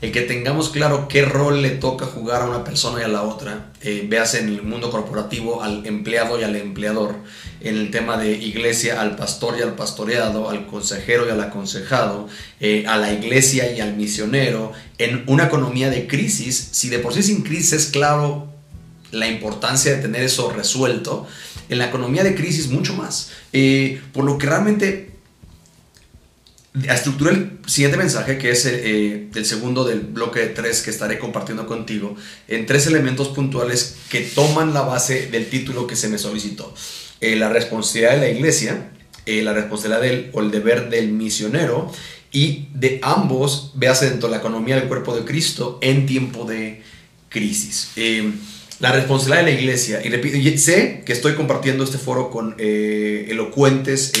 el que tengamos claro qué rol le toca jugar a una persona y a la otra, eh, veas en el mundo corporativo al empleado y al empleador, en el tema de iglesia al pastor y al pastoreado, al consejero y al aconsejado, eh, a la iglesia y al misionero, en una economía de crisis, si de por sí sin crisis es claro la importancia de tener eso resuelto, en la economía de crisis mucho más. Eh, por lo que realmente estructuré el siguiente mensaje, que es eh, el segundo del bloque de tres que estaré compartiendo contigo, en tres elementos puntuales que toman la base del título que se me solicitó. Eh, la responsabilidad de la iglesia, eh, la responsabilidad del, o el deber del misionero, y de ambos, véase dentro de la economía del cuerpo de Cristo en tiempo de crisis. la responsabilidad de la iglesia, y repito, sé que estoy compartiendo este foro con elocuentes,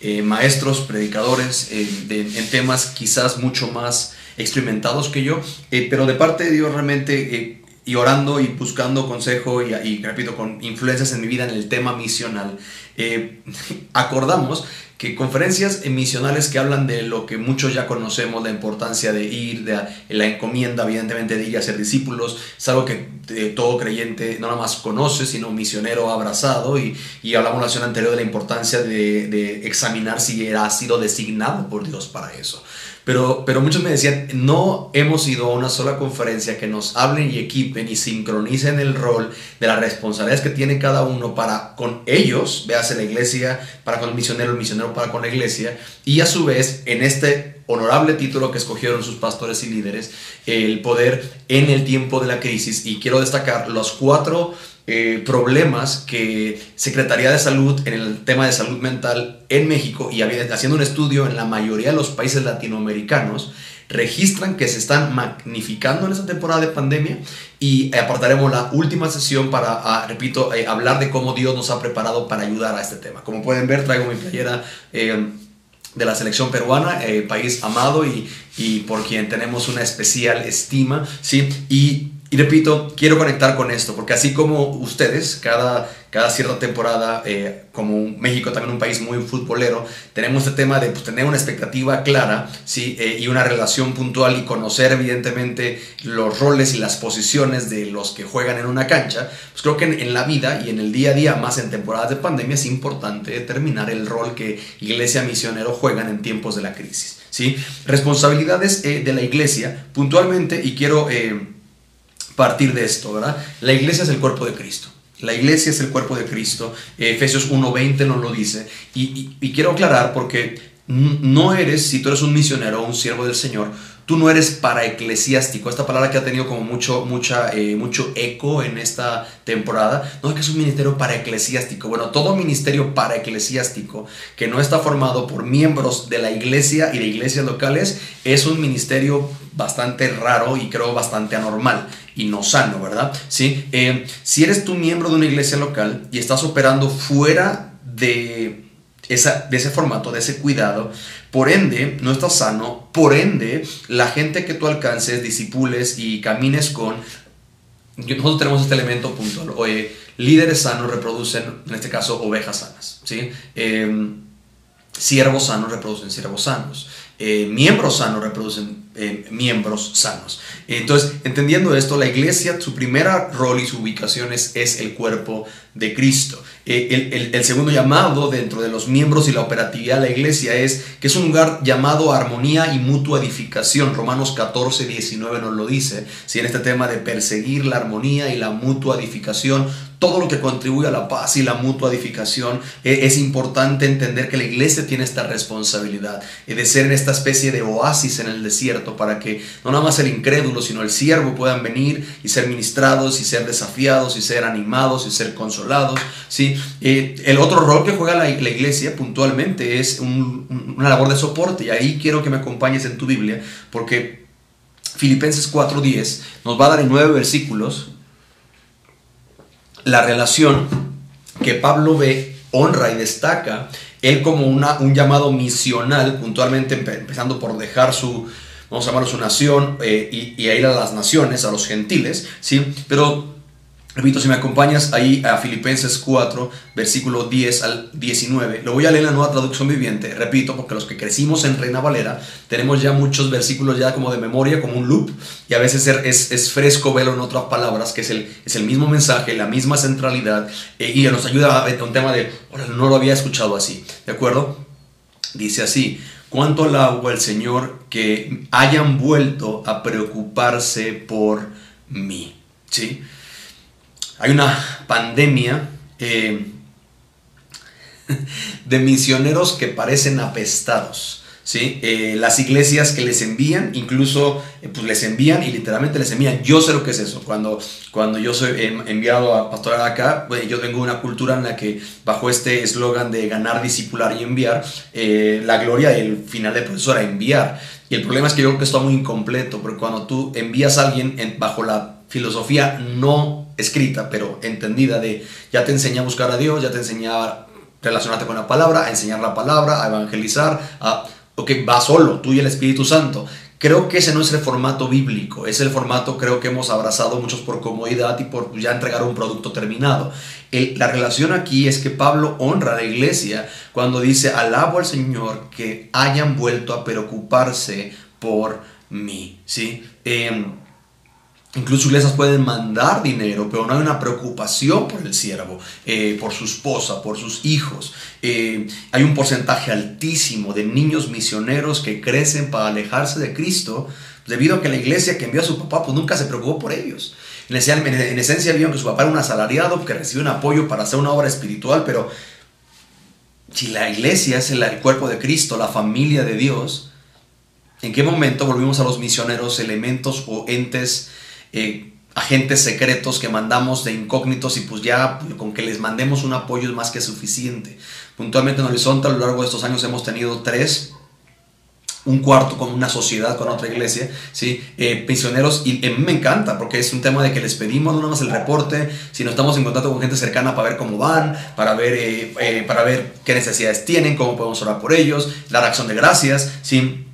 eh, maestros, predicadores eh, en temas quizás mucho más experimentados que yo, eh, pero de parte de Dios realmente y orando y buscando consejo y, y, repito, con influencias en mi vida en el tema misional, acordamos que conferencias misionales que hablan de lo que muchos ya conocemos, la importancia de ir, de la encomienda, evidentemente, de ir a ser discípulos, es algo que eh, todo creyente no nada más conoce, sino misionero abrazado, y, y hablamos la sesión anterior de la importancia de, de examinar si ha sido designado por Dios para eso. Pero, pero muchos me decían, no hemos ido a una sola conferencia que nos hablen y equipen y sincronicen el rol de las responsabilidades que tiene cada uno para con ellos, véase la iglesia, para con el misionero, el misionero para con la iglesia, y a su vez en este honorable título que escogieron sus pastores y líderes, el poder en el tiempo de la crisis. Y quiero destacar los cuatro eh, problemas que Secretaría de Salud en el tema de salud mental en México y haciendo un estudio en la mayoría de los países latinoamericanos, registran que se están magnificando en esta temporada de pandemia y apartaremos la última sesión para, ah, repito, eh, hablar de cómo Dios nos ha preparado para ayudar a este tema. Como pueden ver, traigo mi playera. Eh, de la selección peruana, país amado y, y, por quien tenemos una especial estima, ¿sí? Y repito, quiero conectar con esto, porque así como ustedes, cada, cada cierta temporada, eh, como México también un país muy futbolero, tenemos este tema de pues, tener una expectativa clara ¿sí? Eh, y una relación puntual y conocer evidentemente los roles y las posiciones de los que juegan en una cancha, pues creo que en, la vida y en el día a día, más en temporadas de pandemia, es importante determinar el rol que iglesia misionero juegan en tiempos de la crisis. ¿sí? Responsabilidades eh, de la iglesia, puntualmente, y quiero partir de esto, ¿verdad? La iglesia es el cuerpo de Cristo. La iglesia es el cuerpo de Cristo. Efesios 1.20 nos lo dice. Y, quiero aclarar porque no eres, si tú eres un misionero o un siervo del Señor, tú no eres para eclesiástico. Esta palabra que ha tenido como mucho, mucha, eh, mucho eco en esta temporada. No es que es un ministerio para eclesiástico. Bueno, todo ministerio para eclesiástico que no está formado por miembros de la iglesia y de iglesias locales es un ministerio bastante raro y creo bastante anormal y no sano, ¿verdad? ¿Sí? Eh, si eres tú miembro de una iglesia local y estás operando fuera de, esa, de ese formato, de ese cuidado, por ende no estás sano, por ende la gente que tú alcances, disipules y camines con, nosotros tenemos este elemento puntual, líderes sanos reproducen, en este caso, ovejas sanas, ¿sí? Eh, siervos sanos reproducen siervos sanos. Eh, miembros sanos reproducen eh, miembros sanos. Entonces, entendiendo esto, la iglesia, su primera rol y su ubicación es, el cuerpo de Cristo. Eh, el, segundo llamado dentro de los miembros y la operatividad de la iglesia es que es un lugar llamado armonía y mutua edificación. Romanos 14, 19 nos lo dice. Si en este tema de perseguir la armonía y la mutua edificación, todo lo que contribuye a la paz y la mutua edificación, es importante entender que la iglesia tiene esta responsabilidad de ser en esta especie de oasis en el desierto para que no nada más el incrédulo, sino el siervo puedan venir y ser ministrados y ser desafiados y ser animados y ser consolados. ¿sí? Eh, el otro rol que juega la, iglesia puntualmente es una labor de soporte y ahí quiero que me acompañes en tu Biblia porque Filipenses 4.10 nos va a dar en nueve versículos la relación que Pablo ve, honra y destaca, él como una, un llamado misional, puntualmente empezando por dejar su, vamos a llamarlo su nación, eh, y, y, a ir a las naciones, a los gentiles, ¿sí? Pero Repito, si me acompañas ahí a Filipenses 4, versículo 10 al 19, lo voy a leer en la nueva traducción viviente. Repito, porque los que crecimos en Reina Valera tenemos ya muchos versículos ya como de memoria, como un loop, y a veces es, es fresco verlo en otras palabras, que es el, es el mismo mensaje, la misma centralidad, eh, y nos ayuda a un tema de, no lo había escuchado así, ¿de acuerdo? Dice así, cuánto alabo al Señor que hayan vuelto a preocuparse por mí, ¿sí? Hay una pandemia eh, de misioneros que parecen apestados. ¿sí? Eh, las iglesias que les envían, incluso eh, pues les envían y literalmente les envían. Yo sé lo que es eso. Cuando, cuando yo soy enviado a pastorar acá, yo tengo una cultura en la que bajo este eslogan de ganar, discipular y enviar, la gloria y el final del proceso era enviar. Y el problema es que yo creo que está muy incompleto, porque cuando tú envías a alguien bajo la filosofía no escrita, pero entendida de ya te enseñé a buscar a Dios, ya te enseñé a relacionarte con la palabra, a enseñar la palabra, a evangelizar, a, ok, va solo, tú y el Espíritu Santo. Creo que ese no es el formato bíblico, es el formato creo que hemos abrazado muchos por comodidad y por ya entregar un producto terminado. la relación aquí es que Pablo honra a la iglesia cuando dice, alabo al Señor que hayan vuelto a preocuparse por mí. ¿sí? Em, Incluso iglesias pueden mandar dinero, pero no hay una preocupación por el siervo, eh, por su esposa, por sus hijos. Eh, hay un porcentaje altísimo de niños misioneros que crecen para alejarse de Cristo debido a que la iglesia que envió a su papá pues nunca se preocupó por ellos. En esencia, en esencia vieron que su papá era un asalariado que recibió un apoyo para hacer una obra espiritual, pero si la iglesia es el, cuerpo de Cristo, la familia de Dios, ¿en qué momento volvimos a los misioneros elementos o entes eh, agentes secretos que mandamos de incógnitos y pues ya con que les mandemos un apoyo es más que suficiente. Puntualmente en Horizonte a lo largo de estos años hemos tenido tres un cuarto con una sociedad, con otra iglesia, ¿sí? Eh, pensioneros, y a mí me encanta porque es un tema de que les pedimos no nada más el reporte, sino estamos en contacto con gente cercana para ver cómo van, para ver, eh, para ver qué necesidades tienen, cómo podemos orar por ellos, dar acción de gracias, ¿sí?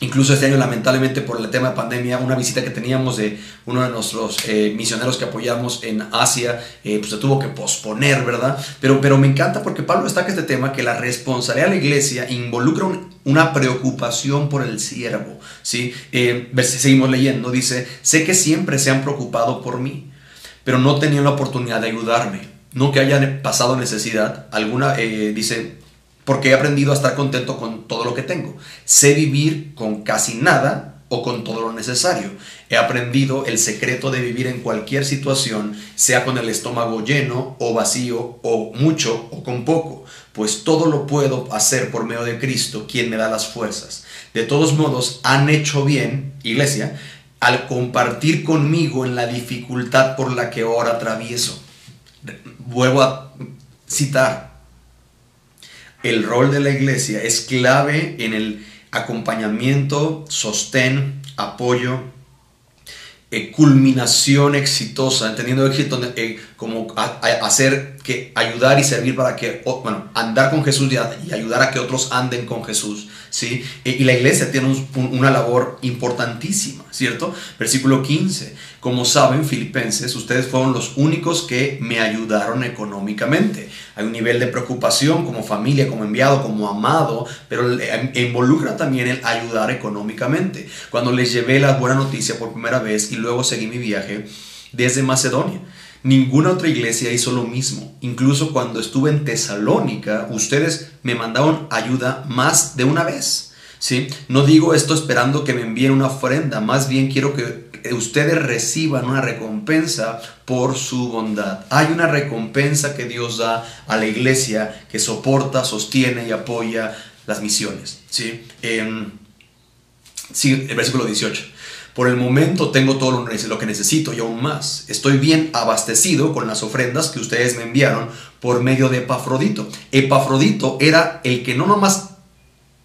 Incluso este año, lamentablemente, por el tema de pandemia, una visita que teníamos de uno de nuestros eh, misioneros que apoyamos en Asia, eh, pues se tuvo que posponer, ¿verdad? Pero, pero me encanta porque Pablo destaca este tema, que la responsabilidad de la iglesia involucra una preocupación por el siervo, ¿sí? Eh, seguimos leyendo, dice, sé que siempre se han preocupado por mí, pero no tenían la oportunidad de ayudarme, no que hayan pasado necesidad. Alguna, dice, porque he aprendido a estar contento con todo lo que tengo. Sé vivir con casi nada o con todo lo necesario. He aprendido el secreto de vivir en cualquier situación, sea con el estómago lleno o vacío, o mucho o con poco, pues todo lo puedo hacer por medio de Cristo, quien me da las fuerzas. De todos modos, han hecho bien, iglesia, al compartir conmigo en la dificultad por la que ahora atravieso. Vuelvo a citar el rol de la iglesia es clave en el acompañamiento, sostén, apoyo, eh, culminación exitosa, entendiendo éxito eh, como hacer que ayudar y servir para que, bueno, andar con Jesús y, ayudar a que otros anden con Jesús, ¿sí? E, y la iglesia tiene una labor importantísima, ¿cierto? Versículo 15, como saben, filipenses, ustedes fueron los únicos que me ayudaron económicamente. Hay un nivel de preocupación como familia, como enviado, como amado, pero involucra también el ayudar económicamente. Cuando les llevé la buena noticia por primera vez y luego seguí mi viaje desde Macedonia. Ninguna otra iglesia hizo lo mismo. Incluso cuando estuve en Tesalónica, ustedes me mandaron ayuda más de una vez. ¿sí? No digo esto esperando que me envíen una ofrenda, más bien quiero que ustedes reciban una recompensa por su bondad. Hay una recompensa que Dios da a la iglesia que soporta, sostiene y apoya las misiones. ¿sí? Eh, el versículo 18. Por el momento tengo todo lo que necesito y aún más. Estoy bien abastecido con las ofrendas que ustedes me enviaron por medio de Epafrodito. Epafrodito era el que no nomás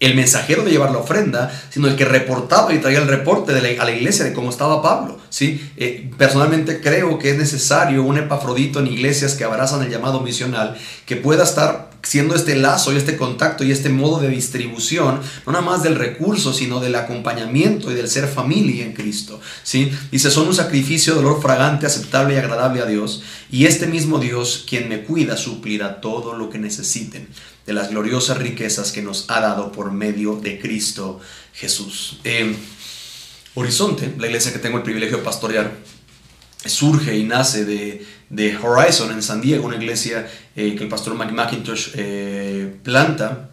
el mensajero de llevar la ofrenda, sino el que reportaba y traía el reporte de a la iglesia de cómo estaba Pablo. ¿sí? Eh, personalmente creo que es necesario un epafrodito en iglesias que abrazan el llamado misional, que pueda estar siendo este lazo y este contacto y este modo de distribución, no nada más del recurso, sino del acompañamiento y del ser familia en Cristo. ¿sí? Dice, son un sacrificio de olor fragante, aceptable y agradable a Dios, y este mismo Dios, quien me cuida, suplirá todo lo que necesiten de las gloriosas riquezas que nos ha dado por medio de Cristo Jesús. Eh, Horizonte, la iglesia que tengo el privilegio de pastorear, surge y nace de, de Horizon en San Diego, una iglesia eh, que el pastor Mike McIntosh eh, planta.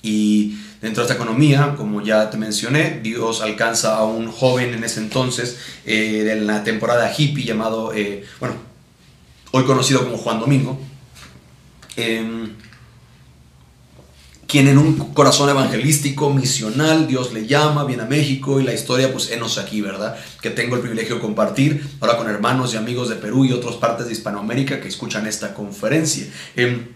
Y dentro de esta economía, como ya te mencioné, Dios alcanza a un joven en ese entonces eh, de la temporada hippie llamado, bueno, hoy conocido como Juan Domingo. Em, quien en un corazón evangelístico, misional, Dios le llama, viene a México y la historia, pues enos aquí, ¿verdad? Que tengo el privilegio de compartir ahora con hermanos y amigos de Perú y otras partes de Hispanoamérica que escuchan esta conferencia. Em,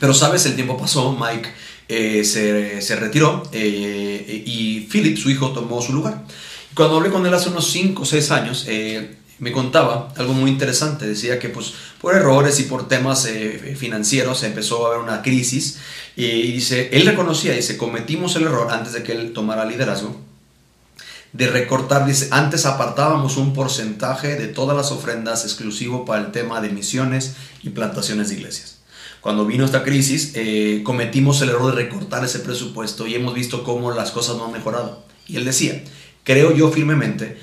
pero sabes, el tiempo pasó, Mike eh, se, retiró eh, y Philip, su hijo, tomó su lugar. Cuando hablé con él hace unos 5 o 6 años, eh, me contaba algo muy interesante. Decía que pues por errores y por temas eh, financieros empezó a haber una crisis y dice, él reconocía, dice, cometimos el error antes de que él tomara liderazgo de recortar, dice, antes apartábamos un porcentaje de todas las ofrendas exclusivo para el tema de misiones y plantaciones de iglesias. Cuando vino esta crisis, eh, cometimos el error de recortar ese presupuesto y hemos visto cómo las cosas no han mejorado. Y él decía, creo yo firmemente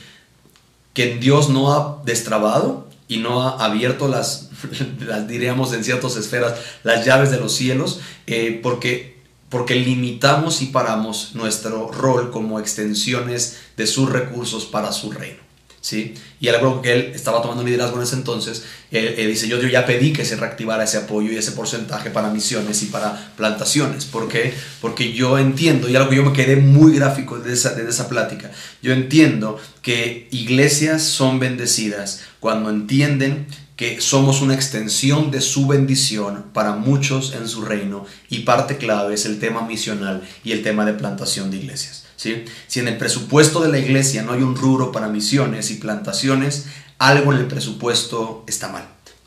que Dios no ha destrabado y no ha abierto las, las diríamos en ciertas esferas, las llaves de los cielos, eh, porque, porque limitamos y paramos nuestro rol como extensiones de sus recursos para su reino. ¿Sí? Y algo que él estaba tomando liderazgo en ese entonces, él, dice, yo, yo, ya pedí que se reactivara ese apoyo y ese porcentaje para misiones y para plantaciones. ¿Por qué? Porque yo entiendo, y algo que yo me quedé muy gráfico de esa, de esa plática, yo entiendo que iglesias son bendecidas cuando entienden que somos una extensión de su bendición para muchos en su reino y parte clave es el tema misional y el tema de plantación de iglesias. Si en el presupuesto de la iglesia no hay un rubro para misiones y plantaciones, algo en el presupuesto está mal.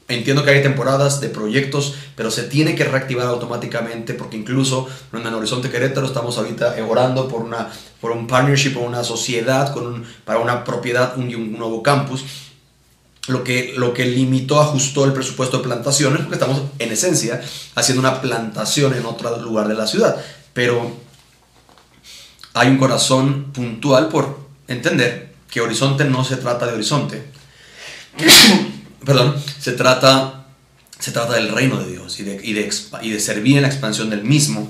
Entiendo que hay temporadas de proyectos, pero se tiene que reactivar automáticamente porque incluso en el Horizonte Querétaro estamos ahorita orando por, una, por un partnership o una sociedad con para una propiedad, un, un nuevo campus lo que, lo que limitó, ajustó el presupuesto de plantaciones, porque estamos en esencia haciendo una plantación en otro lugar de la ciudad. Pero hay un corazón puntual por entender que horizonte no se trata de horizonte. Perdón, se trata, se trata del reino de Dios y de, y, de, y de servir en la expansión del mismo.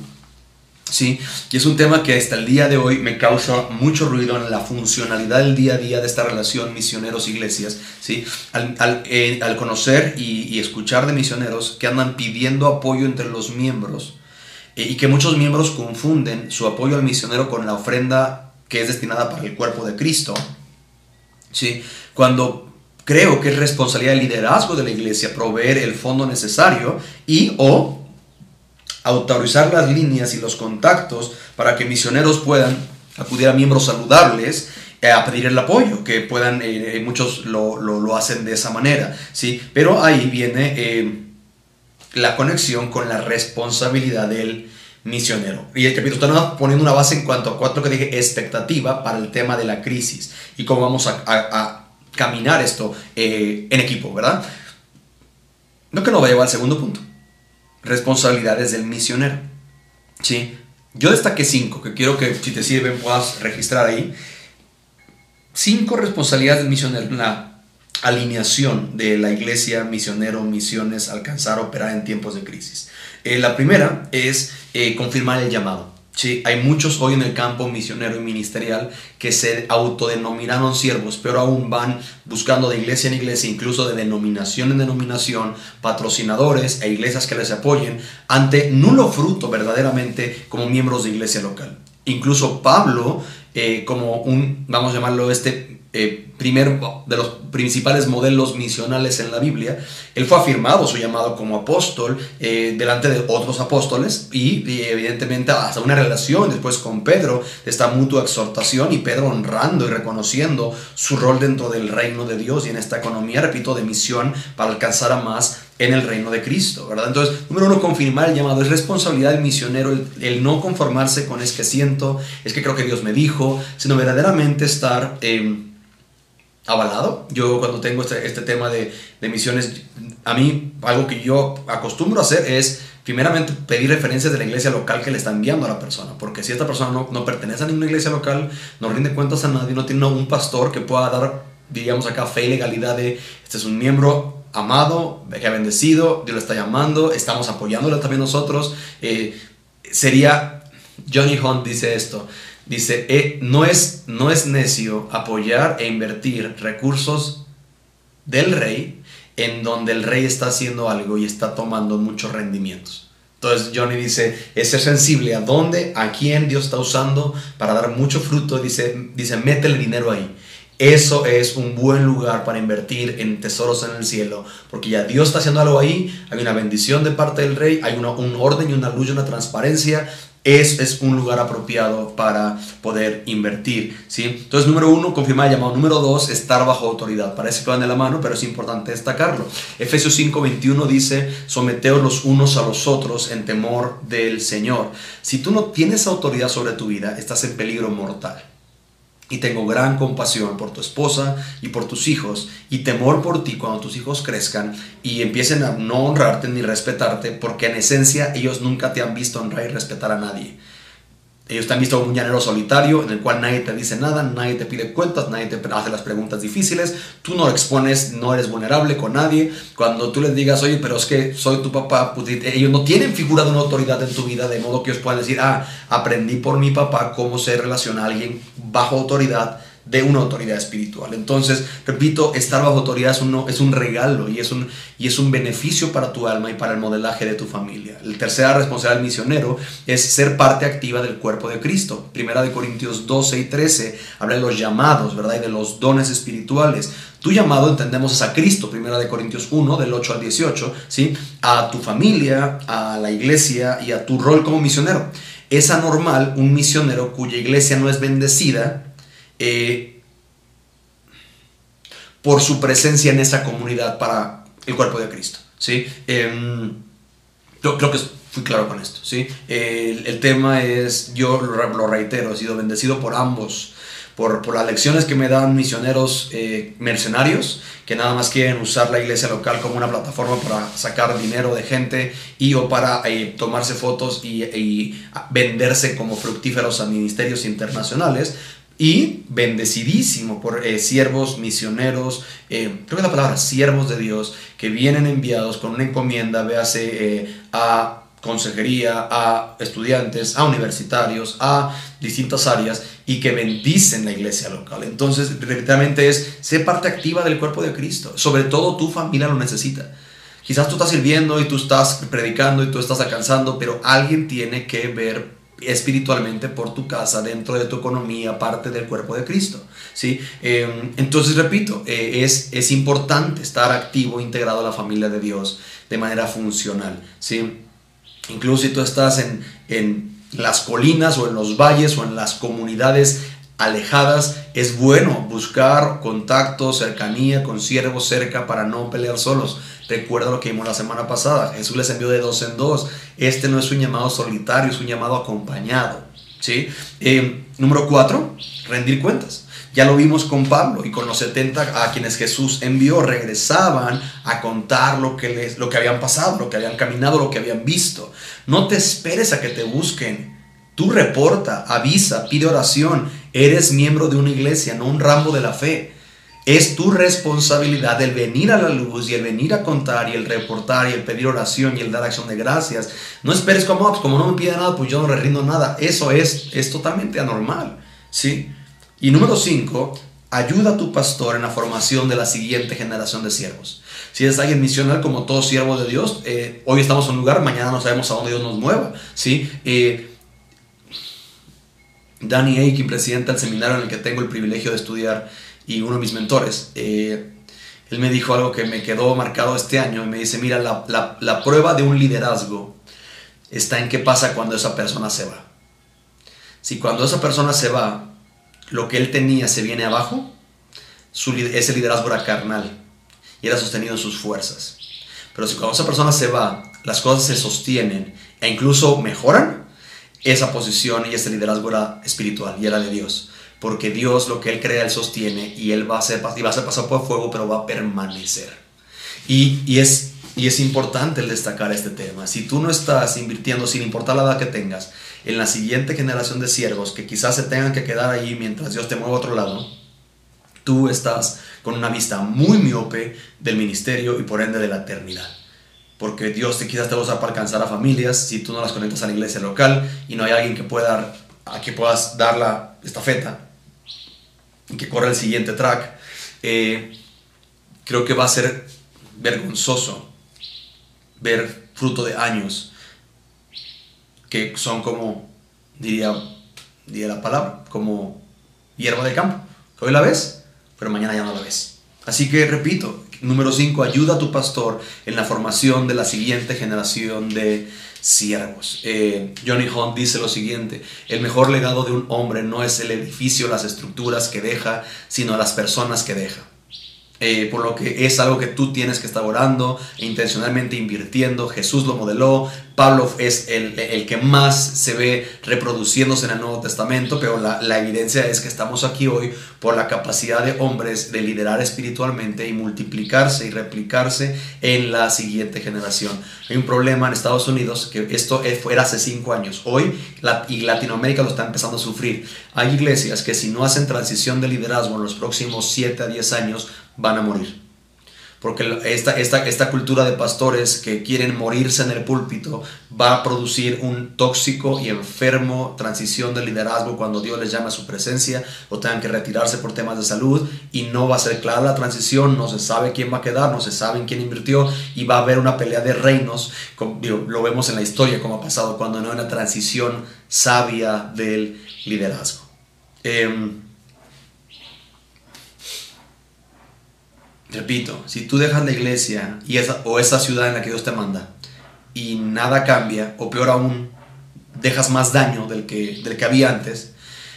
¿sí? Y es un tema que hasta el día de hoy me causa mucho ruido en la funcionalidad del día a día de esta relación misioneros-iglesias, ¿sí? Al, al, eh, al conocer y, escuchar de misioneros que andan pidiendo apoyo entre los miembros, y que muchos miembros confunden su apoyo al misionero con la ofrenda que es destinada para el cuerpo de Cristo. ¿sí? Cuando creo que es responsabilidad del liderazgo de la iglesia proveer el fondo necesario y o autorizar las líneas y los contactos para que misioneros puedan acudir a miembros saludables eh, a pedir el apoyo, que puedan, eh, muchos lo, lo, hacen de esa manera, ¿sí? Pero ahí viene la conexión con la responsabilidad del misionero. Y el capítulo está poniendo una base en cuanto a cuatro que dije, expectativa para el tema de la crisis y cómo vamos a, caminar esto eh, en equipo, ¿verdad? Lo que nos va a llevar al segundo punto. Responsabilidades del misionero. ¿Sí? Yo destaqué cinco, que quiero que si te sirven puedas registrar ahí. Cinco responsabilidades del misionero. La alineación de la iglesia, misionero, misiones, alcanzar, operar en tiempos de crisis. Eh, la primera es eh, confirmar el llamado. Sí, hay muchos hoy en el campo misionero y ministerial que se autodenominaron siervos, pero aún van buscando de iglesia en iglesia, incluso de denominación en denominación, patrocinadores e iglesias que les apoyen, ante nulo fruto verdaderamente como miembros de iglesia local. Incluso Pablo, eh, como un, vamos a llamarlo este eh, primero de los principales modelos misionales en la Biblia, él fue afirmado su llamado como apóstol eh, delante de otros apóstoles y, evidentemente hasta una relación después con Pedro de esta mutua exhortación y Pedro honrando y reconociendo su rol dentro del reino de Dios y en esta economía, repito, de misión para alcanzar a más en el reino de Cristo, ¿verdad? Entonces, número uno, confirmar el llamado. Es responsabilidad del misionero el, no conformarse con es que siento, es que creo que Dios me dijo, sino verdaderamente estar em, avalado. Yo cuando tengo este, este tema de, de, misiones, a mí algo que yo acostumbro a hacer es primeramente pedir referencias de la iglesia local que le está enviando a la persona, porque si esta persona no, no pertenece a ninguna iglesia local, no rinde cuentas a nadie, no tiene un pastor que pueda dar, diríamos acá, fe y legalidad de, este es un miembro amado, que ha bendecido, Dios lo está llamando, estamos apoyándolo también nosotros, eh, sería, Johnny Hunt dice esto, dice, eh, no, es, no es necio apoyar e invertir recursos del rey en donde el rey está haciendo algo y está tomando muchos rendimientos. Entonces Johnny dice, es ser sensible a dónde, a quién Dios está usando para dar mucho fruto. Dice, dice, mete el dinero ahí. Eso es un buen lugar para invertir en tesoros en el cielo, porque ya Dios está haciendo algo ahí, hay una bendición de parte del rey, hay un orden y una luz y una transparencia, es, es un lugar apropiado para poder invertir. ¿sí? Entonces, número uno, confirmar el llamado. Número dos, estar bajo autoridad. Parece que van de la mano, pero es importante destacarlo. Efesios 5:21 dice, someteos los unos a los otros en temor del Señor. Si tú no tienes autoridad sobre tu vida, estás en peligro mortal y tengo gran compasión por tu esposa y por tus hijos y temor por ti cuando tus hijos crezcan y empiecen a no honrarte ni respetarte porque en esencia ellos nunca te han visto honrar y respetar a nadie. Ellos te han visto un llanero solitario en el cual nadie te dice nada, nadie te pide cuentas, nadie te hace las preguntas difíciles, tú no expones, no eres vulnerable con nadie. Cuando tú les digas, oye, pero es que soy tu papá, pues, ellos no tienen figura de una autoridad en tu vida, de modo que ellos puedan decir, ah, aprendí por mi papá cómo se relaciona a alguien bajo autoridad de una autoridad espiritual. Entonces, repito, estar bajo autoridad es un, es un regalo y es un, y es un beneficio para tu alma y para el modelaje de tu familia. La tercera responsabilidad del misionero es ser parte activa del cuerpo de Cristo. Primera de Corintios 12 y 13 habla de los llamados, ¿verdad? Y de los dones espirituales. Tu llamado, entendemos, es a Cristo, primera de Corintios 1, del 8 al 18, ¿sí? A tu familia, a la iglesia y a tu rol como misionero. Es anormal un misionero cuya iglesia no es bendecida, eh, por su presencia en esa comunidad para el cuerpo de Cristo. ¿sí? Em, yo creo que fui claro con esto. ¿sí? El, tema es, yo lo, reitero, he sido bendecido por ambos. Por, por, las lecciones que me dan misioneros eh, mercenarios que nada más quieren usar la iglesia local como una plataforma para sacar dinero de gente y o para eh, tomarse fotos y, y, venderse como fructíferos a ministerios internacionales, y bendecidísimo por eh, siervos misioneros, eh, creo que la palabra siervos de Dios, que vienen enviados con una encomienda, véase eh, a consejería, a estudiantes, a universitarios, a distintas áreas y que bendicen la iglesia local. Entonces, realmente es ser parte activa del cuerpo de Cristo. Sobre todo tu familia lo necesita. Quizás tú estás sirviendo y tú estás predicando y tú estás alcanzando, pero alguien tiene que ver espiritualmente por tu casa, dentro de tu economía, parte del cuerpo de Cristo. ¿sí? Em, entonces, repito, eh, es, es importante estar activo, integrado a la familia de Dios de manera funcional. ¿sí? Incluso si tú estás en, en las colinas o en los valles o en las comunidades alejadas, es bueno buscar contacto, cercanía con siervos cerca para no pelear solos. Recuerda lo que vimos la semana pasada. Jesús les envió de dos en dos. Este no es un llamado solitario, es un llamado acompañado. ¿sí? Eh, número cuatro, rendir cuentas. Ya lo vimos con Pablo y con los 70 a quienes Jesús envió, regresaban a contar lo que, les, lo que habían pasado, lo que habían caminado, lo que habían visto. No te esperes a que te busquen. Tú reporta, avisa, pide oración. Eres miembro de una iglesia, no un ramo de la fe. Es tu responsabilidad el venir a la luz y el venir a contar y el reportar y el pedir oración y el dar acción de gracias. No esperes como, pues como no me pide nada, pues yo no le rindo nada. Eso es, es totalmente anormal. ¿sí? Y número cinco, ayuda a tu pastor en la formación de la siguiente generación de siervos. Si es alguien misional como todo siervo de Dios, eh, hoy estamos en un lugar, mañana no sabemos a dónde Dios nos mueva. ¿sí? Eh, Danny Aiken, presidente del seminario en el que tengo el privilegio de estudiar, y uno de mis mentores, eh, él me dijo algo que me quedó marcado este año y me dice, mira, la, prueba de un liderazgo está en qué pasa cuando esa persona se va. Si cuando esa persona se va, lo que él tenía se viene abajo, su, ese liderazgo era carnal y era sostenido en sus fuerzas. Pero si cuando esa persona se va, las cosas se sostienen e incluso mejoran, esa posición y ese liderazgo era espiritual y era de Dios. Porque Dios lo que Él crea, Él sostiene y Él va a ser, y va a ser pasado por fuego, pero va a permanecer. Y, y, es, y es importante el destacar este tema. Si tú no estás invirtiendo, sin importar la edad que tengas, en la siguiente generación de siervos que quizás se tengan que quedar ahí mientras Dios te mueva a otro lado, tú estás con una vista muy miope del ministerio y por ende de la eternidad. Porque Dios te quizás te va a usar para alcanzar a familias si tú no las conectas a la iglesia local y no hay alguien que pueda a que puedas dar la estafeta que corra el siguiente track. Eh, creo que va a ser vergonzoso ver fruto de años que son como, diría, diría la palabra, como hierba de campo. Hoy la ves, pero mañana ya no la ves. Así que repito, número 5, ayuda a tu pastor en la formación de la siguiente generación de siervos. Eh, Johnny Hunt dice lo siguiente, el mejor legado de un hombre no es el edificio, las estructuras que deja, sino las personas que deja. Eh, por lo que es algo que tú tienes que estar orando intencionalmente invirtiendo. Jesús lo modeló, Pablo es el, el, que más se ve reproduciéndose en el Nuevo Testamento, pero la, la, evidencia es que estamos aquí hoy por la capacidad de hombres de liderar espiritualmente y multiplicarse y replicarse en la siguiente generación. Hay un problema en Estados Unidos que esto era hace cinco años. Hoy la, y Latinoamérica lo está empezando a sufrir. Hay iglesias que si no hacen transición de liderazgo en los próximos 7 a 10 años van a morir porque esta, esta, esta cultura de pastores que quieren morirse en el púlpito va a producir un tóxico y enfermo transición de liderazgo cuando Dios les llama a su presencia o tengan que retirarse por temas de salud y no va a ser clara la transición, no se sabe quién va a quedar, no se sabe en quién invirtió y va a haber una pelea de reinos, lo vemos en la historia como ha pasado cuando no hay una transición sabia del liderazgo. Eh, Repito, si tú dejas la iglesia y esa, o esa ciudad en la que Dios te manda y nada cambia, o peor aún, dejas más daño del que, del que había antes,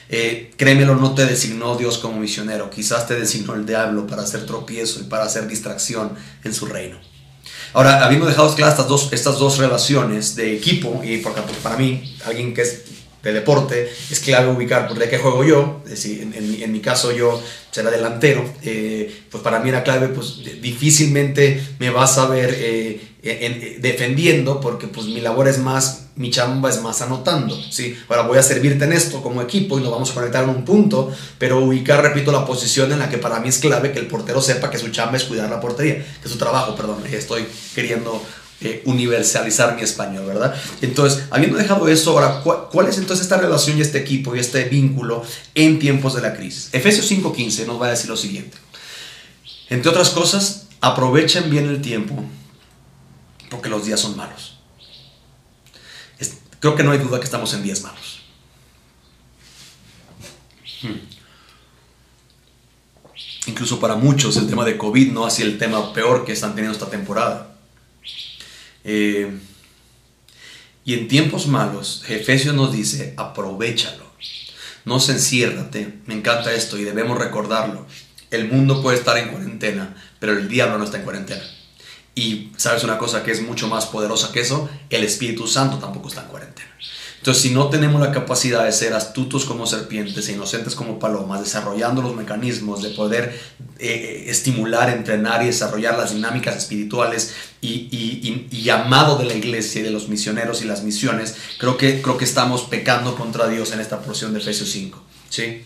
eh, créemelo, no te designó Dios como misionero, quizás te designó el diablo para hacer tropiezo y para hacer distracción en su reino. Ahora, habiendo dejado claras estas dos, estas dos relaciones de equipo, y porque para mí, alguien que es de deporte, es clave ubicar por de qué juego yo. Es decir, en, en, mi caso yo será delantero, eh, pues para mí era clave, pues difícilmente me vas a ver eh, en, defendiendo porque pues mi labor es más, mi chamba es más anotando, ¿sí? Ahora voy a servirte en esto como equipo y nos vamos a conectar en un punto, pero ubicar, repito, la posición en la que para mí es clave que el portero sepa que su chamba es cuidar la portería, que es su trabajo, perdón, estoy queriendo eh, universalizar mi español, ¿verdad? Entonces, habiendo dejado eso, ahora, ¿cuál, es entonces esta relación y este equipo y este vínculo en tiempos de la crisis? Efesios 5.15 nos va a decir lo siguiente. Entre otras cosas, aprovechen bien el tiempo porque los días son malos. creo que no hay duda que estamos en días malos. Hmm. Incluso para muchos el tema de COVID no ha sido el tema peor que están teniendo esta temporada. Eh, y en tiempos malos, Efesios nos dice, aprovechalo. No se enciérrate. Me encanta esto y debemos recordarlo. El mundo puede estar en cuarentena, pero el diablo no está en cuarentena. Y sabes una cosa que es mucho más poderosa que eso, el Espíritu Santo tampoco está en cuarentena. Entonces, si no tenemos la capacidad de ser astutos como serpientes e inocentes como palomas, desarrollando los mecanismos de poder eh, estimular, entrenar y desarrollar las dinámicas espirituales y, y, llamado de la iglesia y de los misioneros y las misiones, creo que, creo que estamos pecando contra Dios en esta porción de Efesios 5. ¿sí?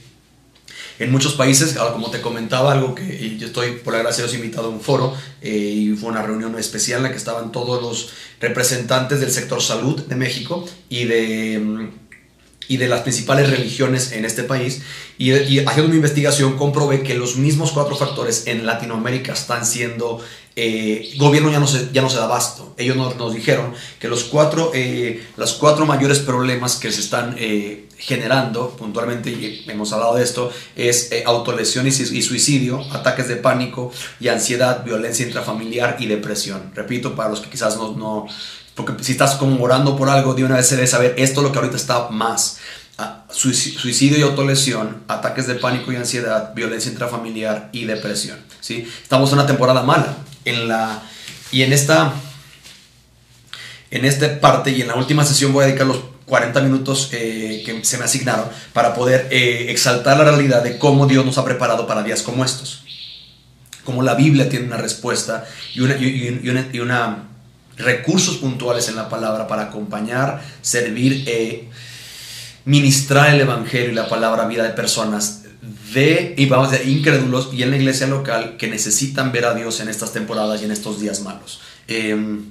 En muchos países, como te comentaba, algo que yo estoy, por la gracia de Dios, invitado a un foro eh, y fue una reunión especial en la que estaban todos los representantes del sector salud de México y de, mm, y de las principales religiones en este país. Y, haciendo mi investigación comprobé que los mismos cuatro factores en Latinoamérica están siendo eh, gobierno ya no, se, ya no se da abasto. Ellos nos, nos dijeron que los cuatro, eh, cuatro mayores problemas que se están eh, generando, puntualmente, y hemos hablado de esto, es eh, autolesión y, y, suicidio, ataques de pánico y ansiedad, violencia intrafamiliar y depresión. Repito, para los que quizás no... no porque si estás como orando por algo, de una vez se debe saber esto es lo que ahorita está más ah, suicidio y autolesión, ataques de pánico y ansiedad, violencia intrafamiliar y depresión. ¿sí? Estamos en una temporada mala en la, y en esta, en esta parte y en la última sesión voy a dedicar los 40 minutos eh, que se me asignaron para poder eh, exaltar la realidad de cómo Dios nos ha preparado para días como estos. Cómo la Biblia tiene una respuesta y una, y, una, recursos puntuales en la palabra para acompañar, servir, eh, ministrar el Evangelio y la palabra vida de personas de, y vamos, de incrédulos y en la iglesia local que necesitan ver a Dios en estas temporadas y en estos días malos. Em,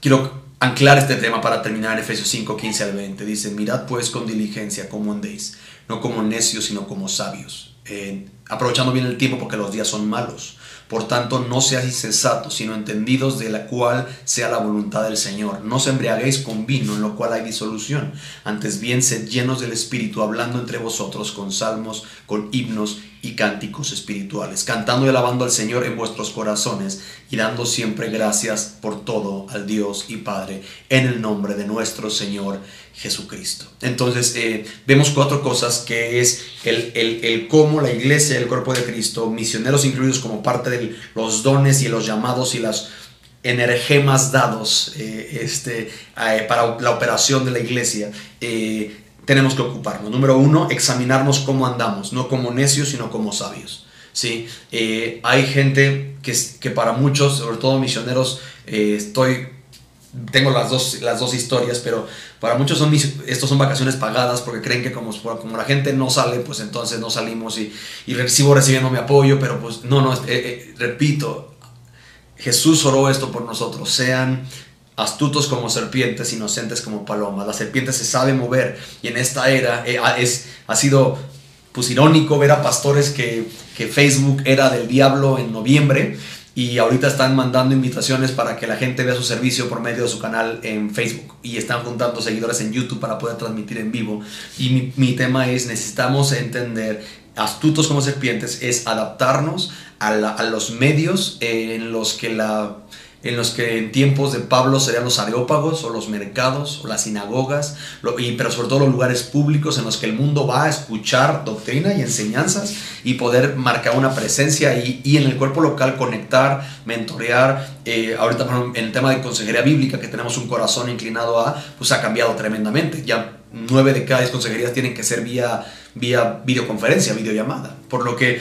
quiero anclar este tema para terminar Efesios 5, 15 al 20. Dice, mirad pues con diligencia cómo andéis, no como necios, sino como sabios. Aprovechando bien el tiempo porque los días son malos. Por tanto, no seáis insensatos, sino entendidos de la cual sea la voluntad del Señor. No os embriaguéis con vino, en lo cual hay disolución. Antes bien, sed llenos del Espíritu, hablando entre vosotros con salmos, con himnos y cánticos espirituales, cantando y alabando al Señor en vuestros corazones y dando siempre gracias por todo al Dios y Padre en el nombre de nuestro Señor Jesucristo. Entonces eh, vemos cuatro cosas que es el, el, cómo la iglesia, el cuerpo de Cristo, misioneros incluidos como parte de los dones y los llamados y las energemas dados eh, este, eh, para la operación de la iglesia tenemos que ocuparnos. Número uno, examinarnos cómo andamos, no como necios, sino como sabios. ¿sí? Eh, hay gente que, que, para muchos, sobre todo misioneros, eh, estoy, tengo las dos, las dos historias, pero para muchos son estos son vacaciones pagadas porque creen que como, como la gente no sale, pues entonces no salimos y, y recibo recibiendo mi apoyo, pero pues no, no, eh, repito, Jesús oró esto por nosotros, sean astutos como serpientes, inocentes como palomas. La serpiente se sabe mover y en esta era eh, es, ha sido pues irónico ver a pastores que, que Facebook era del diablo en noviembre y ahorita están mandando invitaciones para que la gente vea su servicio por medio de su canal en Facebook y están juntando seguidores en YouTube para poder transmitir en vivo. Y mi, tema es, necesitamos entender, astutos como serpientes, es adaptarnos a los medios en los que la en los que en tiempos de Pablo serían los areópagos o los mercados o las sinagogas, y, pero sobre todo los lugares públicos en los que el mundo va a escuchar doctrina y enseñanzas y poder marcar una presencia y, y en el cuerpo local conectar, mentorear. Eh, ahorita en el tema de consejería bíblica que tenemos un corazón inclinado a, pues ha cambiado tremendamente. Ya nueve de cada diez consejerías tienen que ser vía, vía videoconferencia, videollamada. Por lo que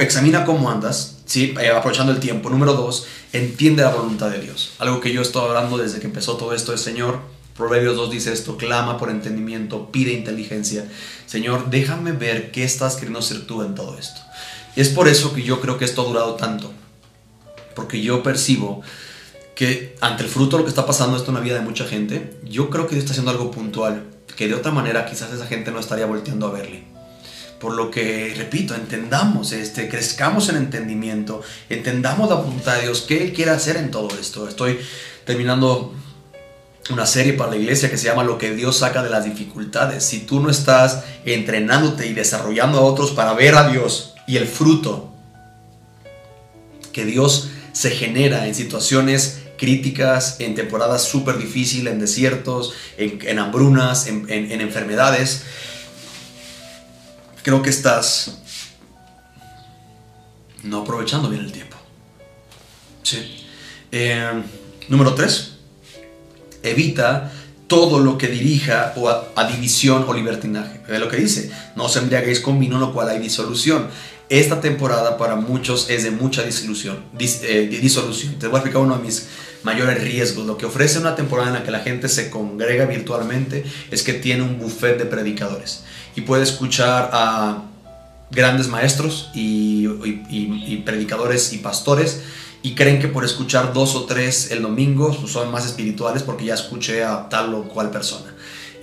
examina cómo andas, ¿sí? Eh, aprovechando el tiempo. Número dos, entiende la voluntad de Dios. Algo que yo he estado hablando desde que empezó todo esto es, Señor, Proverbios 2 dice esto, clama por entendimiento, pide inteligencia. Señor, déjame ver qué estás queriendo hacer tú en todo esto. Y es por eso que yo creo que esto ha durado tanto. Porque yo percibo que ante el fruto de lo que está pasando esto en la vida de mucha gente, yo creo que Dios está haciendo algo puntual, que de otra manera quizás esa gente no estaría volteando a verle. Por lo que, repito, entendamos, este, crezcamos en entendimiento, entendamos la voluntad de Dios, qué Él quiere hacer en todo esto. Estoy terminando una serie para la iglesia que se llama Lo que Dios saca de las dificultades. Si tú no estás entrenándote y desarrollando a otros para ver a Dios y el fruto que Dios se genera en situaciones críticas, en temporadas súper difíciles, en desiertos, en, hambrunas, en enfermedades, creo que estás no aprovechando bien el tiempo. Sí. Eh, número 3. Evita todo lo que dirija o a, división o libertinaje. Ve lo que dice. No os embriaguéis con vino, lo cual hay disolución. Esta temporada para muchos es de mucha disolución. Eh, disolución. Te voy a explicar uno de mis mayores riesgos. Lo que ofrece una temporada en la que la gente se congrega virtualmente es que tiene un buffet de predicadores y puede escuchar a grandes maestros y, predicadores y pastores y creen que por escuchar dos o tres el domingo pues, son más espirituales porque ya escuché a tal o cual persona.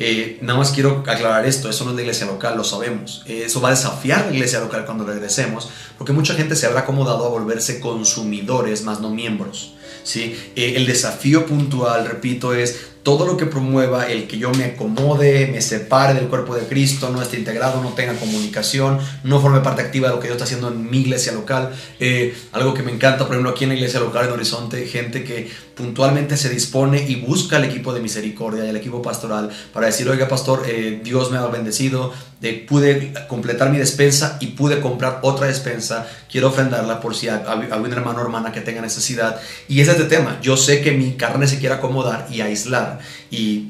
Eh, nada más quiero aclarar esto, eso no es de iglesia local, lo sabemos. Eso va a desafiar la iglesia local cuando regresemos, porque mucha gente se habrá acomodado a volverse consumidores, más no miembros. ¿sí? Eh, el desafío puntual, repito, es todo lo que promueva el que yo me acomode, me separe del cuerpo de Cristo, no esté integrado, no tenga comunicación, no forme parte activa de lo que Dios está haciendo en mi iglesia local. Eh, algo que me encanta, por ejemplo, aquí en la iglesia local en Horizonte, gente que puntualmente se dispone y busca al equipo de misericordia y al equipo pastoral para decir, oiga pastor, eh, Dios me ha bendecido, de pude completar mi despensa y pude comprar otra despensa, quiero ofrendarla por si hay algún hermano o hermana que tenga necesidad. Y ese es el tema, yo sé que mi carne se quiere acomodar y aislar y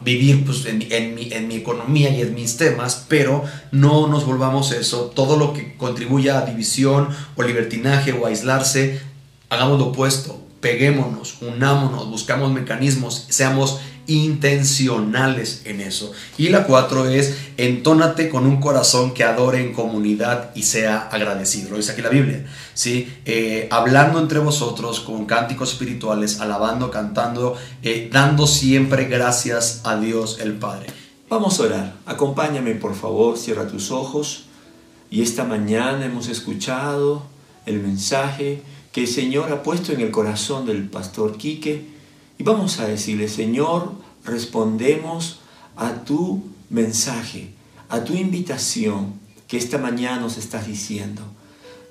vivir pues, en, mi, en mi economía y en mis temas, pero no nos volvamos eso, todo lo que contribuya a división o libertinaje o aislarse, hagamos lo opuesto, peguémonos, unámonos, buscamos mecanismos, seamos intencionales en eso. Y la cuatro es, entónate con un corazón que adore en comunidad y sea agradecido. Lo dice aquí la Biblia. ¿sí? Eh, hablando entre vosotros con cánticos espirituales, alabando, cantando, eh, dando siempre gracias a Dios el Padre. Vamos a orar. Acompáñame por favor, cierra tus ojos. Y esta mañana hemos escuchado el mensaje que el Señor ha puesto en el corazón del pastor Quique y vamos a decirle, Señor, respondemos a tu mensaje, a tu invitación que esta mañana nos estás diciendo.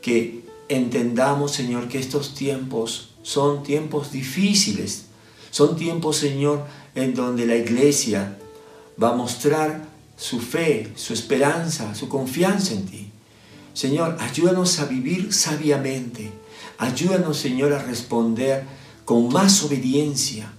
Que entendamos, Señor, que estos tiempos son tiempos difíciles. Son tiempos, Señor, en donde la iglesia va a mostrar su fe, su esperanza, su confianza en ti. Señor, ayúdanos a vivir sabiamente. Ayúdanos, Señor, a responder con más obediencia,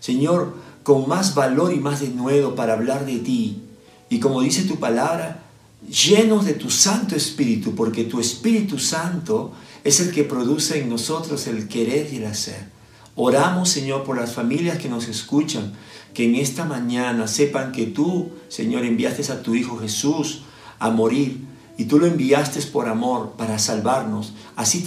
Señor, con más valor y más denuedo para hablar de ti. Y como dice tu palabra, llenos de tu Santo Espíritu, porque tu Espíritu Santo es el que produce en nosotros el querer y el hacer. Oramos, Señor, por las familias que nos escuchan, que en esta mañana sepan que tú, Señor, enviaste a tu Hijo Jesús a morir y tú lo enviaste por amor para salvarnos. Así